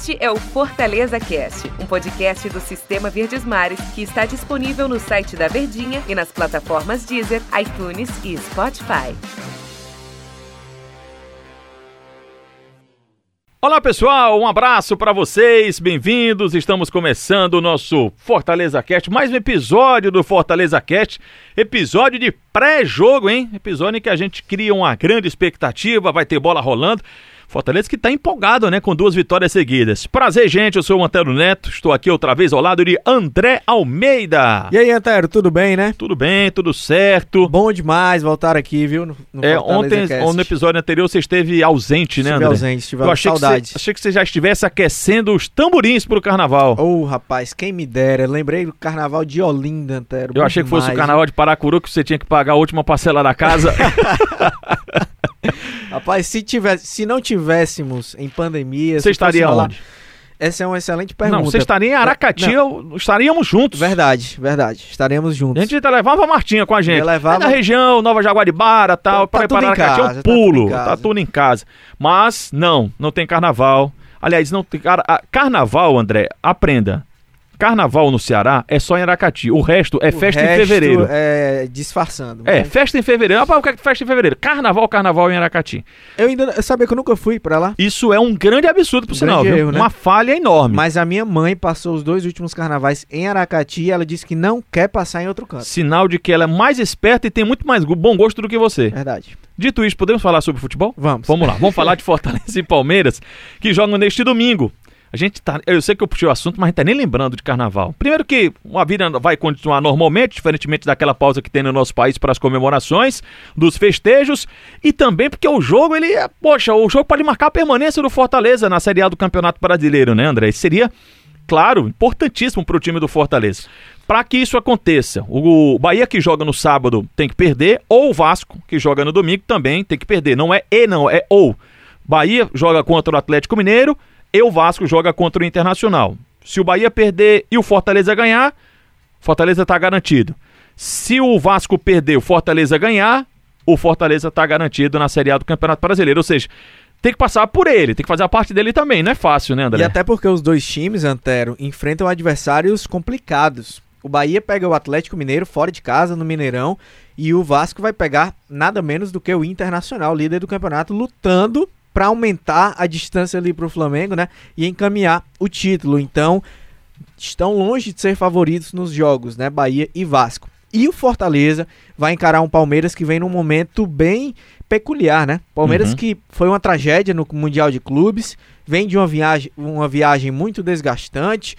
Este é o Fortaleza Cast, um podcast do Sistema Verdes Mares que está disponível no site da Verdinha e nas plataformas Deezer, iTunes e Spotify. Olá pessoal, um abraço para vocês, bem-vindos. Estamos começando o nosso Fortaleza Cast, mais um episódio do Fortaleza Cast, episódio de pré-jogo, hein? Episódio em que a gente cria uma grande expectativa, vai ter bola rolando. Fortaleza que está empolgado, né, com duas vitórias seguidas. Prazer, gente, eu sou o Antero Neto, estou aqui outra vez ao lado de André Almeida. E aí, Antero, tudo bem, né? Tudo bem, tudo certo. Bom demais voltar aqui, viu? No, no é, ontem, no episódio anterior, você esteve ausente, né, André? Estive ausente, estive eu achei saudade. Que você, achei que você já estivesse aquecendo os tamborins pro carnaval. Ô, oh, rapaz, quem me dera. Lembrei do carnaval de Olinda, Antero. Eu achei demais, que fosse o carnaval de Paracuru que você tinha que pagar a última parcela da casa. Rapaz, se, tivesse, se não tivéssemos em pandemia. Você estaria onde? Essa é uma excelente pergunta. Não, você estaria em Aracati, não. estaríamos juntos. Verdade, verdade. Estaremos juntos. A gente levava a Martinha com a gente. Eu levava... É da região, Nova Jaguaribara tal. Tá, tá para Aracati é um pulo. Tá tudo, tá tudo em casa. Mas, não, não tem carnaval. Aliás, não tem. Carnaval, André, aprenda. Carnaval no Ceará é só em Aracati. O resto é o festa resto em fevereiro. É disfarçando. É, festa em fevereiro. Ah, o que é festa em fevereiro? Carnaval, carnaval em Aracati. Eu ainda eu sabia que eu nunca fui para lá. Isso é um grande absurdo pro um sinal, viu? Erro, né? Uma falha enorme. Mas a minha mãe passou os dois últimos carnavais em Aracati e ela disse que não quer passar em outro canto. Sinal de que ela é mais esperta e tem muito mais bom gosto do que você. Verdade. Dito isso, podemos falar sobre futebol? Vamos. Vamos lá. Vamos falar de Fortaleza e Palmeiras, que jogam neste domingo. A gente tá. Eu sei que eu puxei o assunto, mas a gente tá nem lembrando de carnaval. Primeiro que a vida vai continuar normalmente, diferentemente daquela pausa que tem no nosso país para as comemorações, dos festejos, e também porque o jogo, ele. É, poxa, o jogo pode marcar a permanência do Fortaleza na Série A do Campeonato Brasileiro, né, André? Seria, claro, importantíssimo para o time do Fortaleza. Para que isso aconteça, o Bahia que joga no sábado tem que perder, ou o Vasco que joga no domingo também tem que perder. Não é e, não, é ou. Bahia joga contra o Atlético Mineiro e o Vasco joga contra o Internacional. Se o Bahia perder e o Fortaleza ganhar, Fortaleza está garantido. Se o Vasco perder, o Fortaleza ganhar, o Fortaleza está garantido na Série A do Campeonato Brasileiro. Ou seja, tem que passar por ele, tem que fazer a parte dele também. Não é fácil, né, André? E até porque os dois times, Antero, enfrentam adversários complicados. O Bahia pega o Atlético Mineiro fora de casa, no Mineirão, e o Vasco vai pegar nada menos do que o Internacional, líder do campeonato, lutando para aumentar a distância ali para o Flamengo, né? E encaminhar o título. Então, estão longe de ser favoritos nos jogos, né? Bahia e Vasco. E o Fortaleza vai encarar um Palmeiras que vem num momento bem peculiar, né? Palmeiras uhum. que foi uma tragédia no Mundial de Clubes, vem de uma viagem, uma viagem muito desgastante.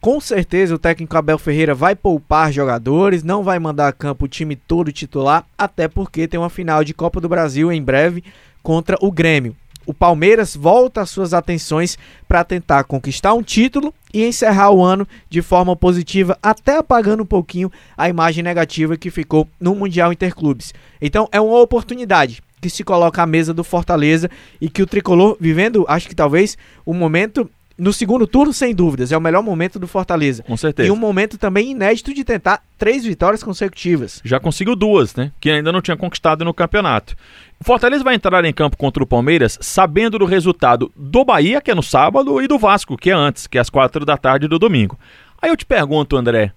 Com certeza o técnico Abel Ferreira vai poupar jogadores, não vai mandar a campo o time todo titular, até porque tem uma final de Copa do Brasil em breve contra o Grêmio o Palmeiras volta as suas atenções para tentar conquistar um título e encerrar o ano de forma positiva, até apagando um pouquinho a imagem negativa que ficou no Mundial Interclubes. Então é uma oportunidade que se coloca à mesa do Fortaleza e que o tricolor vivendo, acho que talvez o momento no segundo turno, sem dúvidas, é o melhor momento do Fortaleza. Com certeza. E um momento também inédito de tentar três vitórias consecutivas. Já conseguiu duas, né? Que ainda não tinha conquistado no campeonato. O Fortaleza vai entrar em campo contra o Palmeiras sabendo do resultado do Bahia, que é no sábado, e do Vasco, que é antes, que é às quatro da tarde do domingo. Aí eu te pergunto, André,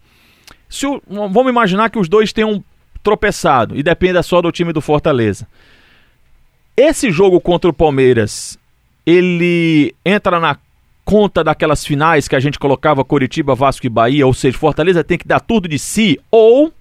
se o, vamos imaginar que os dois tenham tropeçado e dependa só do time do Fortaleza. Esse jogo contra o Palmeiras, ele entra na conta daquelas finais que a gente colocava Coritiba, Vasco e Bahia, ou seja, Fortaleza tem que dar tudo de si, ou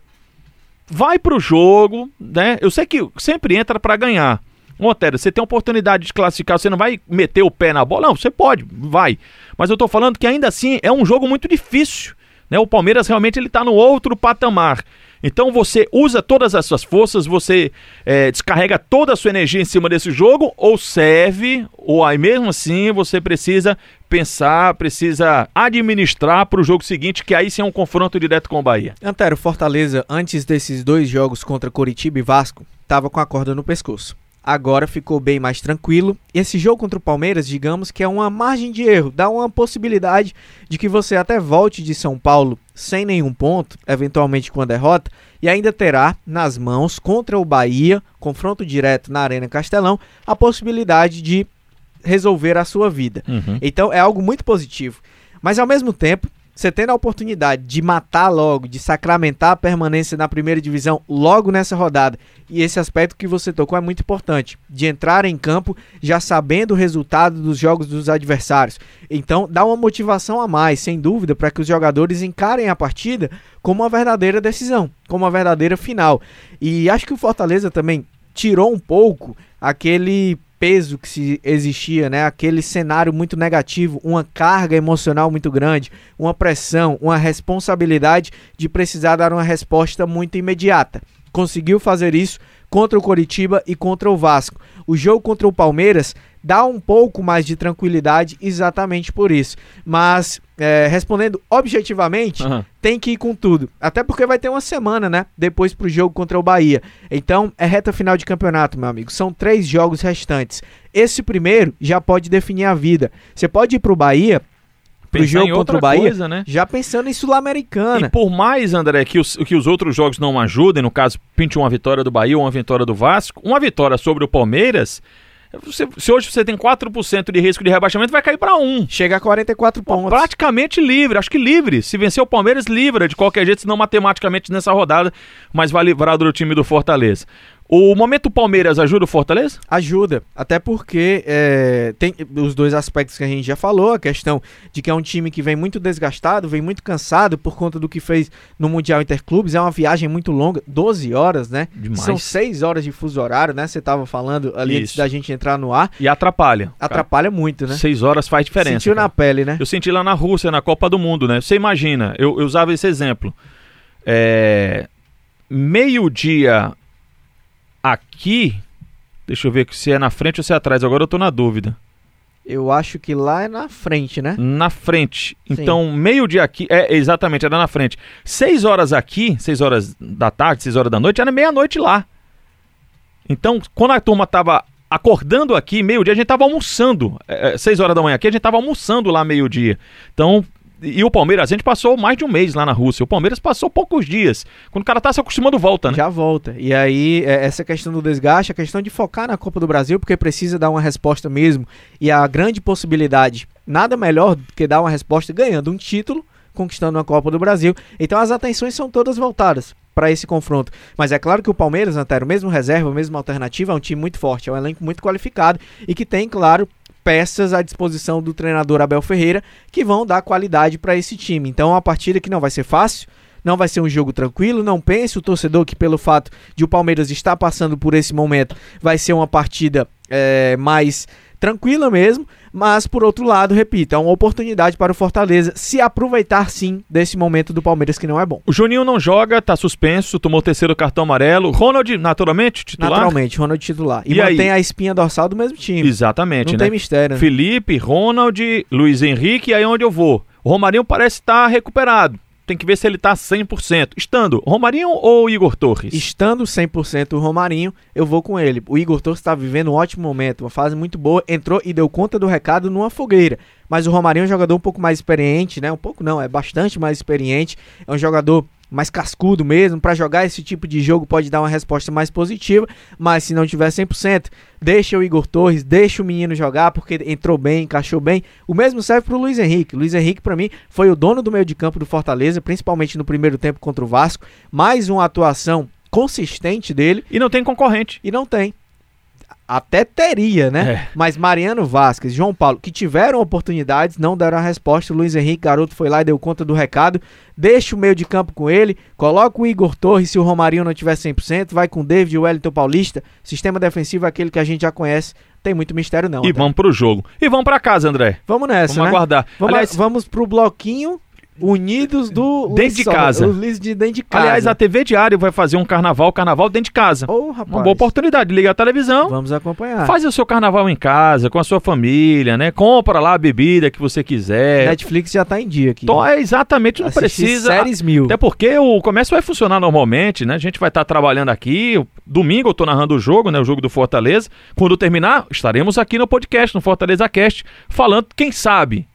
vai pro jogo, né? Eu sei que sempre entra para ganhar. Monteiro, você tem a oportunidade de classificar, você não vai meter o pé na bola? Não, você pode, vai. Mas eu tô falando que ainda assim é um jogo muito difícil. Né? O Palmeiras realmente ele tá no outro patamar. Então você usa todas as suas forças, você é, descarrega toda a sua energia em cima desse jogo, ou serve, ou aí mesmo assim você precisa pensar, precisa administrar para o jogo seguinte, que aí sim é um confronto direto com o Bahia. Antero, Fortaleza, antes desses dois jogos contra Coritiba e Vasco, estava com a corda no pescoço agora ficou bem mais tranquilo. Esse jogo contra o Palmeiras, digamos que é uma margem de erro, dá uma possibilidade de que você até volte de São Paulo sem nenhum ponto, eventualmente com a derrota, e ainda terá nas mãos contra o Bahia, confronto direto na Arena Castelão, a possibilidade de resolver a sua vida. Uhum. Então é algo muito positivo. Mas ao mesmo tempo, você tendo a oportunidade de matar logo, de sacramentar a permanência na primeira divisão logo nessa rodada, e esse aspecto que você tocou é muito importante, de entrar em campo já sabendo o resultado dos jogos dos adversários. Então dá uma motivação a mais, sem dúvida, para que os jogadores encarem a partida como uma verdadeira decisão, como uma verdadeira final. E acho que o Fortaleza também tirou um pouco aquele peso que se existia, né? Aquele cenário muito negativo, uma carga emocional muito grande, uma pressão, uma responsabilidade de precisar dar uma resposta muito imediata. Conseguiu fazer isso contra o Coritiba e contra o Vasco. O jogo contra o Palmeiras dá um pouco mais de tranquilidade exatamente por isso. Mas, é, respondendo objetivamente, Aham. tem que ir com tudo. Até porque vai ter uma semana, né? Depois pro jogo contra o Bahia. Então, é reta final de campeonato, meu amigo. São três jogos restantes. Esse primeiro já pode definir a vida. Você pode ir pro Bahia, pro Pensar jogo contra o Bahia, coisa, né? já pensando em E Sul-Americana. por mais, André, que os, que os outros jogos não ajudem, no caso, pinte uma vitória do Bahia ou uma vitória do Vasco, uma vitória sobre o Palmeiras, você- se hoje você tem 4% de risco de rebaixamento, vai cair para 1. Chega a 44 Pô, pontos. praticamente livre, acho que livre. Se vencer o Palmeiras, livra de qualquer jeito, senão matematicamente nessa rodada, mas vai livrar do time do Fortaleza. O momento Palmeiras ajuda o Fortaleza? Ajuda, até porque é, tem os dois aspectos que a gente já falou, a questão de que é um time que vem muito desgastado, vem muito cansado por conta do que fez no Mundial Interclubes, é uma viagem muito longa, 12 horas, né? Demais. São 6 horas de fuso horário, né? Você estava falando ali antes Isso. da gente entrar no ar, E atrapalha. atrapalha muito, né? Seis horas faz diferença. Sentiu cara. na pele, né? Eu senti lá na Rússia, na Copa do Mundo, né? Você imagina, eu, eu usava esse exemplo. É, Meio-dia aqui. Deixa eu ver se é na frente ou se é atrás. Agora eu tô na dúvida. Eu acho que lá é na frente, né? Na frente. Sim. Então, meio-dia aqui. É, exatamente, era na frente. Seis horas aqui, seis horas da tarde, seis horas da noite, era meia-noite lá. Então, quando a turma tava acordando aqui, meio-dia, a gente tava almoçando. É, é, seis horas da manhã aqui, a gente tava almoçando lá meio-dia. Então. E o Palmeiras, a gente passou mais de um mês lá na Rússia. O Palmeiras passou poucos dias. Quando o cara tá se acostumando, volta, né? Já volta. E aí, é, essa questão do desgaste, a questão de focar na Copa do Brasil, porque precisa dar uma resposta mesmo. E a grande possibilidade, nada melhor do que dar uma resposta ganhando um título, conquistando uma Copa do Brasil. Então as atenções são todas voltadas para esse confronto. Mas é claro que o Palmeiras, Antero, mesmo reserva, mesmo alternativa, é um time muito forte, é um elenco muito qualificado e que tem, claro, peças à disposição do treinador Abel Ferreira que vão dar qualidade para esse time. Então uma partida que não vai ser fácil, não vai ser um jogo tranquilo. Não pense o torcedor que, pelo fato de o Palmeiras estar passando por esse momento, vai ser uma partida é, mais tranquila mesmo. Mas, por outro lado, repito, é uma oportunidade para o Fortaleza se aproveitar sim desse momento do Palmeiras que não é bom. O Juninho não joga, tá suspenso, tomou o terceiro cartão amarelo. Ronald, naturalmente, titular? Naturalmente, Ronald titular. E, E aí? mantém a espinha dorsal do mesmo time. Exatamente, não né? tem mistério. né? Felipe, Ronald, Luiz Henrique, e aí onde eu vou? O Romarinho parece estar recuperado. Tem que ver se ele tá 100%. Estando, Romarinho ou Igor Torres? Estando 100% o Romarinho, eu vou com ele. O Igor Torres está vivendo um ótimo momento, uma fase muito boa, entrou e deu conta do recado numa fogueira. Mas o Romarinho é um jogador um pouco mais experiente, né? Um pouco não, é bastante mais experiente. É um jogador mais cascudo mesmo, para jogar esse tipo de jogo pode dar uma resposta mais positiva, mas se não tiver 100%, deixa o Igor Torres, deixa o menino jogar porque entrou bem, encaixou bem. O mesmo serve para o Luiz Henrique. Luiz Henrique para mim foi o dono do meio de campo do Fortaleza, principalmente no primeiro tempo contra o Vasco, mais uma atuação consistente dele E não tem concorrente. e não tem. Até teria, né? É. Mas Mariano Vasquez, João Paulo, que tiveram oportunidades, não deram a resposta. O Luiz Henrique Garoto foi lá e deu conta do recado. Deixa o meio de campo com ele. Coloca o Igor Torres se o Romarinho não tiver 100%. Vai com o David e o Wellington Paulista. Sistema defensivo é aquele que a gente já conhece. Tem muito mistério, não. E André. vamos pro jogo. E vamos pra casa, André. Vamos nessa, Vamos né? aguardar. Vamos, Aliás, vamos pro bloquinho Unidos do Dentro de casa. Os Lisos de dentro de casa. aliás, a TV Diário vai fazer um carnaval, carnaval dentro de casa. Ô, rapaz. Uma boa oportunidade. Liga a televisão, Vamos acompanhar. faz o seu carnaval em casa, com a sua família, né? Compra lá a bebida que você quiser. Netflix já tá em dia aqui. Então, é exatamente, não Assistir precisa. séries mil. Até porque o comércio vai funcionar normalmente, né? A gente vai estar trabalhando aqui. Domingo eu tô narrando o jogo, né? O jogo do Fortaleza. Quando terminar, estaremos aqui no podcast, no Fortaleza Cast, falando, quem sabe,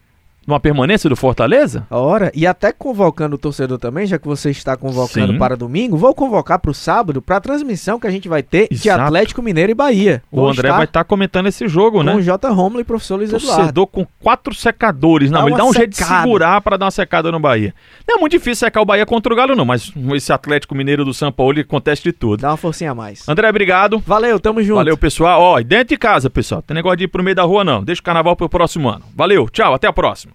numa permanência do Fortaleza? Ora, e até convocando o torcedor também, já que você está convocando Sim. para domingo, vou convocar para o sábado para a transmissão que a gente vai ter de Exato. Atlético Mineiro e Bahia. O Vou André estar vai estar comentando esse jogo, com né? o J. Romulo e o professor Luiz Eduardo. Torcedor com quatro secadores. Não, Dá ele dá um jeito de secada. segurar pra dar uma secada no Bahia. Não é muito difícil secar o Bahia contra o Galo, não, mas esse Atlético Mineiro do São Paulo ele acontece de tudo. Dá uma forcinha a mais. André, obrigado. Valeu, tamo junto. Valeu, pessoal. Ó, e dentro de casa, pessoal. Tem negócio de ir pro meio da rua, não. Deixa o carnaval pro próximo ano. Valeu, tchau, até a próxima.